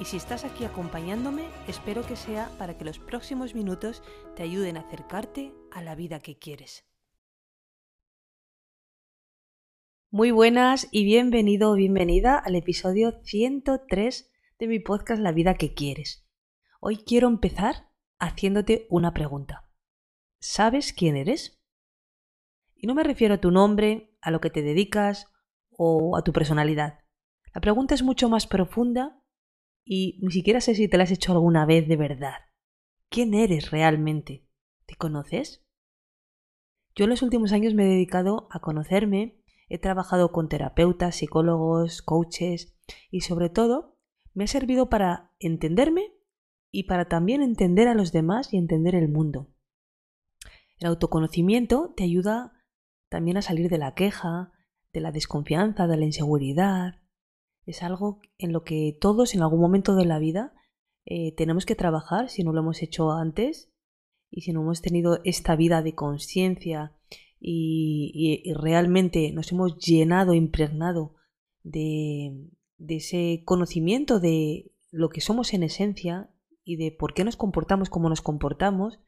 y si estás aquí acompañándome, espero que sea para que los próximos minutos te ayuden a acercarte a la vida que quieres. Muy buenas y bienvenido o bienvenida al episodio 103 de mi podcast La vida que quieres. Hoy quiero empezar haciéndote una pregunta. ¿Sabes quién eres? Y no me refiero a tu nombre, a lo que te dedicas o a tu personalidad. La pregunta es mucho más profunda y ni siquiera sé si te la has hecho alguna vez de verdad. ¿Quién eres realmente? ¿Te conoces? Yo en los últimos años me he dedicado a conocerme, he trabajado con terapeutas, psicólogos, coaches y sobre todo me ha servido para entenderme y para también entender a los demás y entender el mundo. El autoconocimiento te ayuda también a salir de la queja, de la desconfianza, de la inseguridad, es algo en lo que todos en algún momento de la vida eh, tenemos que trabajar si no lo hemos hecho antes y si no hemos tenido esta vida de conciencia y, realmente nos hemos llenado, impregnado de, ese conocimiento de lo que somos en esencia y de por qué nos comportamos como nos comportamos,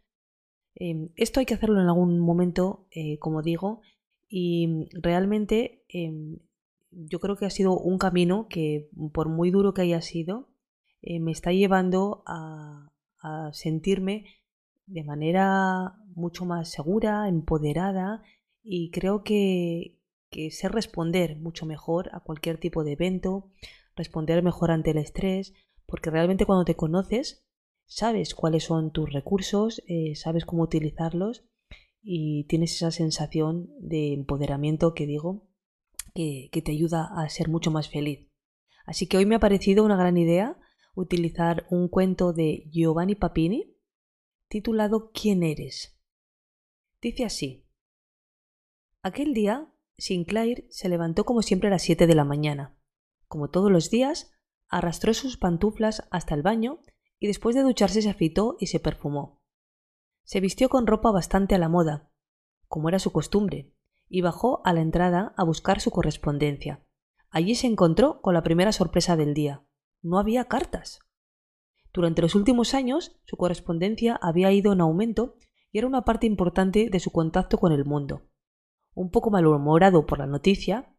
em, esto hay que hacerlo en algún momento, eh, como digo, y realmente em, yo creo que ha sido un camino que, por muy duro que haya sido, eh, me está llevando a, sentirme de manera mucho más segura, empoderada y creo que, que sé responder mucho mejor a cualquier tipo de evento, responder mejor ante el estrés, porque realmente cuando te conoces sabes cuáles son tus recursos, eh, sabes cómo utilizarlos y tienes esa sensación de empoderamiento que digo que, te ayuda a ser mucho más feliz. Así que hoy me ha parecido una gran idea utilizar un cuento de Giovanni Papini titulado ¿Quién eres? Dice así. Aquel día, Sinclair se levantó como siempre a las siete de la mañana. Como todos los días, arrastró sus pantuflas hasta el baño y después de ducharse se afeitó y se perfumó. Se vistió con ropa bastante a la moda, como era su costumbre, y bajó a la entrada a buscar su correspondencia. Allí se encontró con la primera sorpresa del día. No había cartas. Durante los últimos años su correspondencia había ido en aumento y era una parte importante de su contacto con el mundo. Un poco malhumorado por la noticia,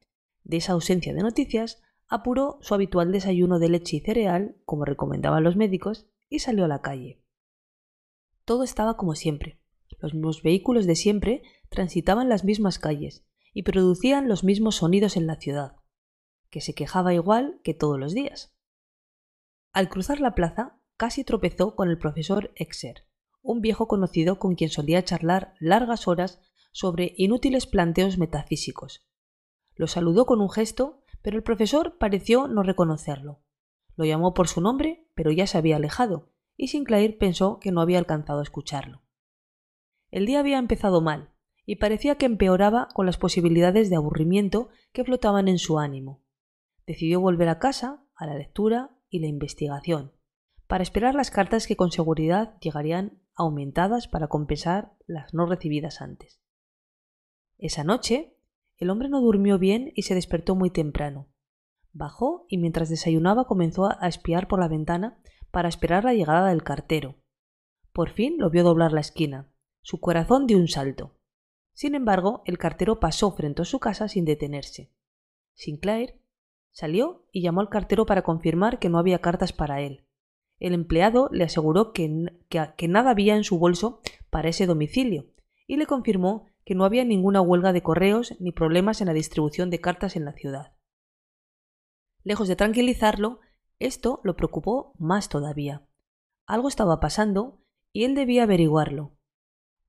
de esa ausencia de noticias, apuró su habitual desayuno de leche y cereal, como recomendaban los médicos, y salió a la calle. Todo estaba como siempre. Los mismos vehículos de siempre transitaban las mismas calles y producían los mismos sonidos en la ciudad, que se quejaba igual que todos los días. Al cruzar la plaza, casi tropezó con el profesor Exer, un viejo conocido con quien solía charlar largas horas sobre inútiles planteos metafísicos. Lo saludó con un gesto, pero el profesor pareció no reconocerlo. Lo llamó por su nombre, pero ya se había alejado, y Sinclair pensó que no había alcanzado a escucharlo. El día había empezado mal, y parecía que empeoraba con las posibilidades de aburrimiento que flotaban en su ánimo. Decidió volver a casa, a la lectura y la investigación, para esperar las cartas que con seguridad llegarían aumentadas para compensar las no recibidas antes. Esa noche, el hombre no durmió bien y se despertó muy temprano. Bajó y mientras desayunaba comenzó a espiar por la ventana para esperar la llegada del cartero. Por fin lo vio doblar la esquina, su corazón dio un salto. Sin embargo, el cartero pasó frente a su casa sin detenerse. Sinclair salió y llamó al cartero para confirmar que no había cartas para él. El empleado le aseguró que, que, nada había en su bolso para ese domicilio y le confirmó que no había ninguna huelga de correos ni problemas en la distribución de cartas en la ciudad. Lejos de tranquilizarlo, esto lo preocupó más todavía. Algo estaba pasando y él debía averiguarlo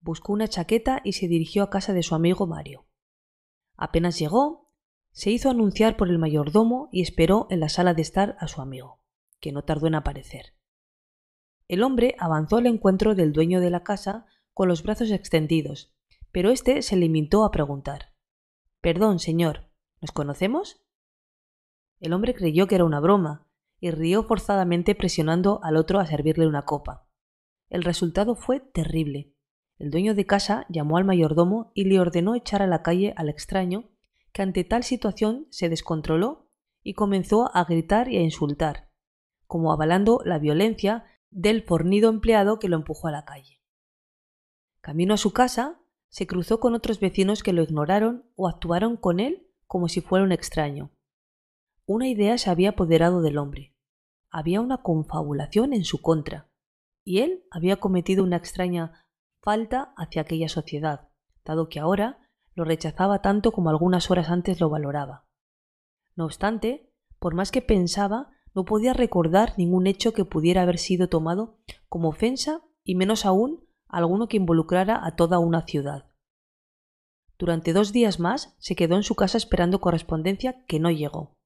buscó una chaqueta y se dirigió a casa de su amigo Mario. Apenas llegó, se hizo anunciar por el mayordomo y esperó en la sala de estar a su amigo, que no tardó en aparecer. El hombre avanzó al encuentro del dueño de la casa con los brazos extendidos, pero éste se limitó a preguntar Perdón, señor, ¿nos conocemos? El hombre creyó que era una broma, y rió forzadamente presionando al otro a servirle una copa. El resultado fue terrible. El dueño de casa llamó al mayordomo y le ordenó echar a la calle al extraño, que ante tal situación se descontroló y comenzó a gritar y a insultar, como avalando la violencia del fornido empleado que lo empujó a la calle. Camino a su casa, se cruzó con otros vecinos que lo ignoraron o actuaron con él como si fuera un extraño. Una idea se había apoderado del hombre. Había una confabulación en su contra, y él había cometido una extraña falta hacia aquella sociedad, dado que ahora lo rechazaba tanto como algunas horas antes lo valoraba. No obstante, por más que pensaba, no podía recordar ningún hecho que pudiera haber sido tomado como ofensa y menos aún alguno que involucrara a toda una ciudad. Durante dos días más se quedó en su casa esperando correspondencia que no llegó,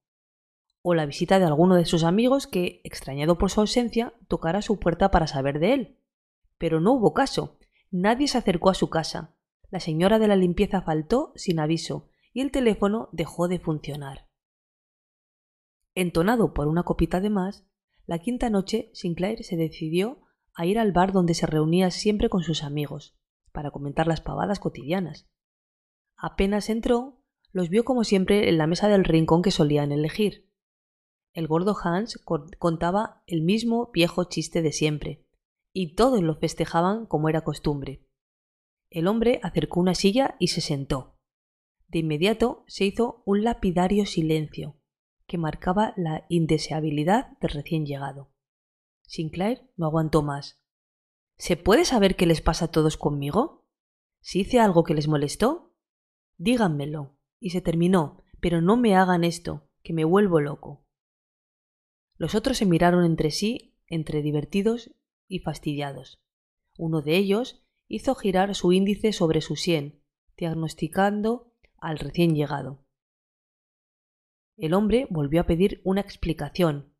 o la visita de alguno de sus amigos que, extrañado por su ausencia, tocara su puerta para saber de él. Pero no hubo caso. Nadie se acercó a su casa. La señora de la limpieza faltó sin aviso y el teléfono dejó de funcionar. Entonado por una copita de más, la quinta noche Sinclair se decidió a ir al bar donde se reunía siempre con sus amigos, para comentar las pavadas cotidianas. Apenas entró, los vio como siempre en la mesa del rincón que solían elegir. El gordo Hans contaba el mismo viejo chiste de siempre, y todos lo festejaban como era costumbre. El hombre acercó una silla y se sentó. De inmediato se hizo un lapidario silencio, que marcaba la indeseabilidad del recién llegado. Sinclair no aguantó más. ¿Se puede saber qué les pasa a todos conmigo? ¿Si hice algo que les molestó? Díganmelo. Y se terminó, pero no me hagan esto, que me vuelvo loco. Los otros se miraron entre sí, entre divertidos y fastidiados. Uno de ellos hizo girar su índice sobre su sien, diagnosticando al recién llegado. El hombre volvió a pedir una explicación,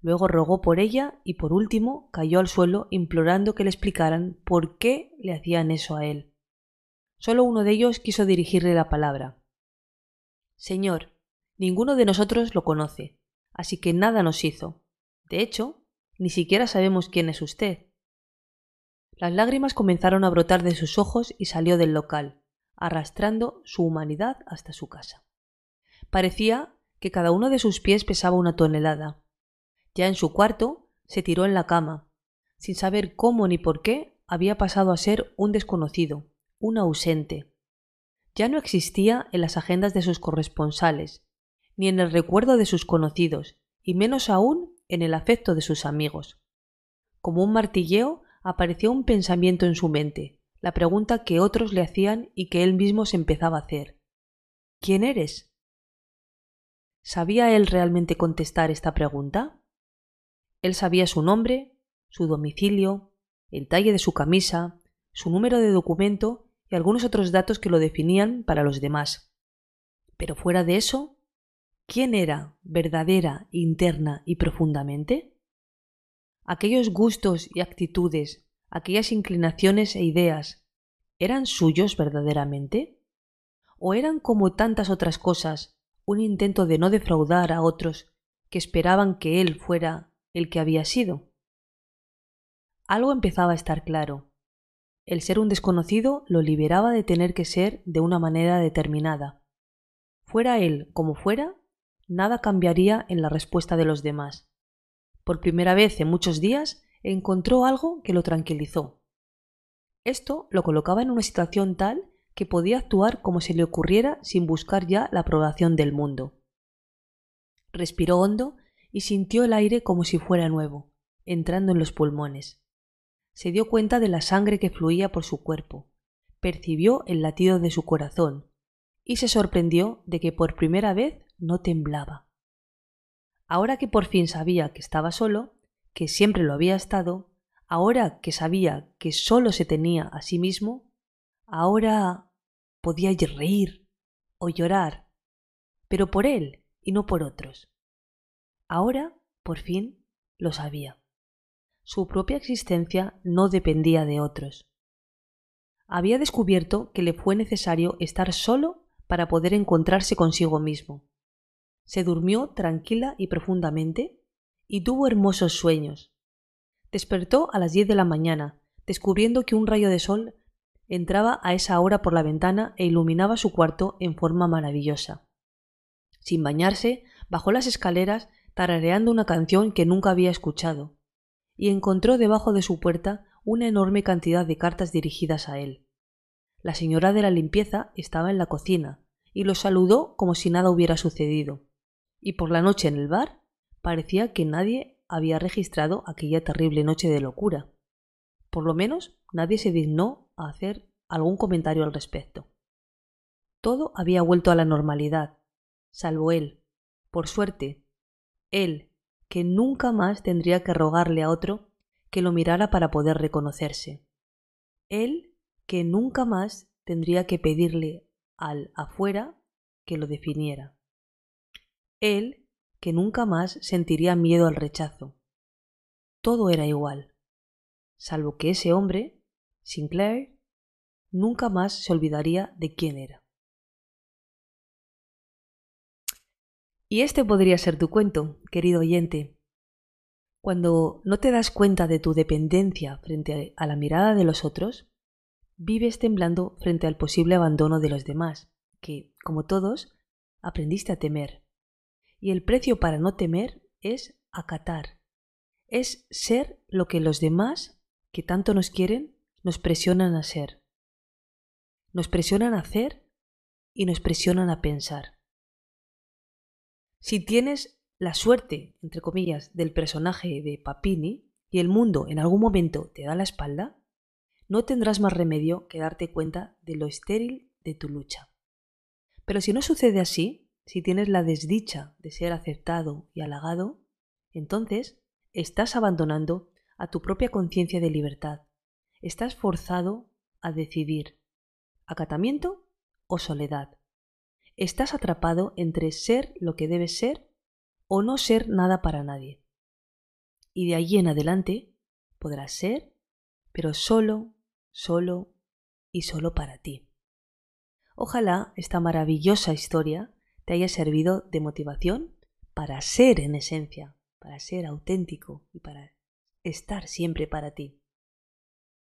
luego rogó por ella y por último cayó al suelo implorando que le explicaran por qué le hacían eso a él. Solo uno de ellos quiso dirigirle la palabra. Señor, ninguno de nosotros lo conoce, así que nada nos hizo. De hecho, ni siquiera sabemos quién es usted. Las lágrimas comenzaron a brotar de sus ojos y salió del local, arrastrando su humanidad hasta su casa. Parecía que cada uno de sus pies pesaba una tonelada. Ya en su cuarto se tiró en la cama, sin saber cómo ni por qué había pasado a ser un desconocido, un ausente. Ya no existía en las agendas de sus corresponsales, ni en el recuerdo de sus conocidos, y menos aún en el afecto de sus amigos. Como un martilleo apareció un pensamiento en su mente, la pregunta que otros le hacían y que él mismo se empezaba a hacer. ¿Quién eres? ¿Sabía él realmente contestar esta pregunta? Él sabía su nombre, su domicilio, el talle de su camisa, su número de documento y algunos otros datos que lo definían para los demás. Pero fuera de eso, ¿quién era verdadera, interna y profundamente? aquellos gustos y actitudes, aquellas inclinaciones e ideas, ¿eran suyos verdaderamente? ¿O eran como tantas otras cosas, un intento de no defraudar a otros que esperaban que él fuera el que había sido? Algo empezaba a estar claro. El ser un desconocido lo liberaba de tener que ser de una manera determinada. Fuera él como fuera, nada cambiaría en la respuesta de los demás. Por primera vez en muchos días encontró algo que lo tranquilizó. Esto lo colocaba en una situación tal que podía actuar como se le ocurriera sin buscar ya la aprobación del mundo. Respiró hondo y sintió el aire como si fuera nuevo, entrando en los pulmones. Se dio cuenta de la sangre que fluía por su cuerpo, percibió el latido de su corazón y se sorprendió de que por primera vez no temblaba. Ahora que por fin sabía que estaba solo, que siempre lo había estado, ahora que sabía que solo se tenía a sí mismo, ahora podía reír o llorar, pero por él y no por otros. Ahora, por fin, lo sabía. su propia existencia no dependía de otros. Había descubierto que le fue necesario estar solo para poder encontrarse consigo mismo. Se durmió tranquila y profundamente y tuvo hermosos sueños. Despertó a las diez de la mañana, descubriendo que un rayo de sol entraba a esa hora por la ventana e iluminaba su cuarto en forma maravillosa. Sin bañarse, bajó las escaleras tarareando una canción que nunca había escuchado, y encontró debajo de su puerta una enorme cantidad de cartas dirigidas a él. La señora de la limpieza estaba en la cocina y lo saludó como si nada hubiera sucedido. Y por la noche en el bar parecía que nadie había registrado aquella terrible noche de locura. Por lo menos nadie se dignó a hacer algún comentario al respecto. Todo había vuelto a la normalidad, salvo él. Por suerte, él, que nunca más tendría que rogarle a otro que lo mirara para poder reconocerse. Él que nunca más tendría que pedirle al afuera que lo definiera. Él que nunca más sentiría miedo al rechazo. Todo era igual, salvo que ese hombre, Sinclair, nunca más se olvidaría de quién era. Y este podría ser tu cuento, querido oyente. Cuando no te das cuenta de tu dependencia frente a la mirada de los otros, vives temblando frente al posible abandono de los demás, que, como todos, aprendiste a temer. Y el precio para no temer es acatar, es ser lo que los demás, que tanto nos quieren, nos presionan a ser. Nos presionan a hacer y nos presionan a pensar. Si tienes la suerte, entre comillas, del personaje de Papini y el mundo en algún momento te da la espalda, no tendrás más remedio que darte cuenta de lo estéril de tu lucha. Pero si no sucede así, si tienes la desdicha de ser aceptado y halagado, entonces estás abandonando a tu propia conciencia de libertad. Estás forzado a decidir acatamiento o soledad estás atrapado entre ser lo que debes ser o no ser nada para nadie. Y de allí en adelante podrás ser, pero solo, solo y solo para ti. Ojalá esta maravillosa historia te haya servido de motivación para ser en esencia, para ser auténtico y para estar siempre para ti.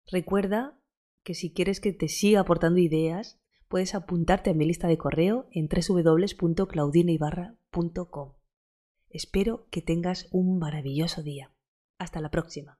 Recuerda que si quieres que te siga aportando ideas, puedes apuntarte a mi lista de correo en www.claudineibarra.com. Espero que tengas un maravilloso día. Hasta la próxima.